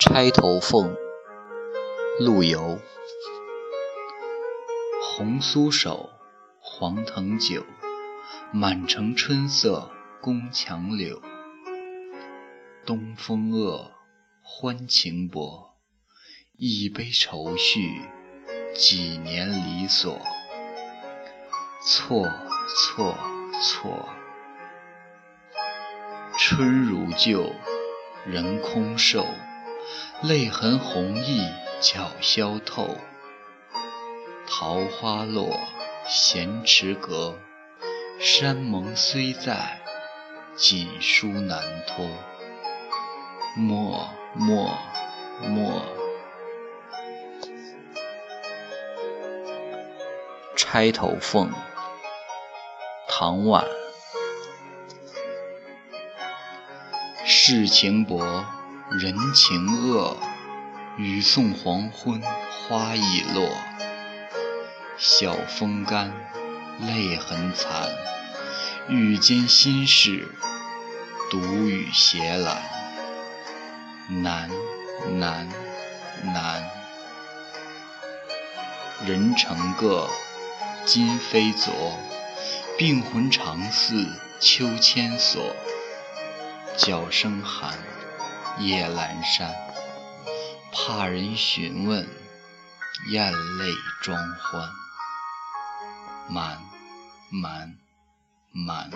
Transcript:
钗头凤，陆游。红酥手，黄藤酒，满城春色宫墙柳。东风恶，欢情薄，一杯愁绪，几年离索。错错错，春如旧，人空瘦。泪痕红浥鲛绡透，桃花落，闲池阁。山盟虽在，锦书难托。莫莫莫！钗头凤，唐婉。世情薄。人情恶，雨送黄昏花易落。晓风干，泪痕残。欲笺心事，独语斜阑。难难难！人成各，今非昨。病魂常似秋千索。角声寒。夜阑珊，怕人询问，咽泪装欢。满满满。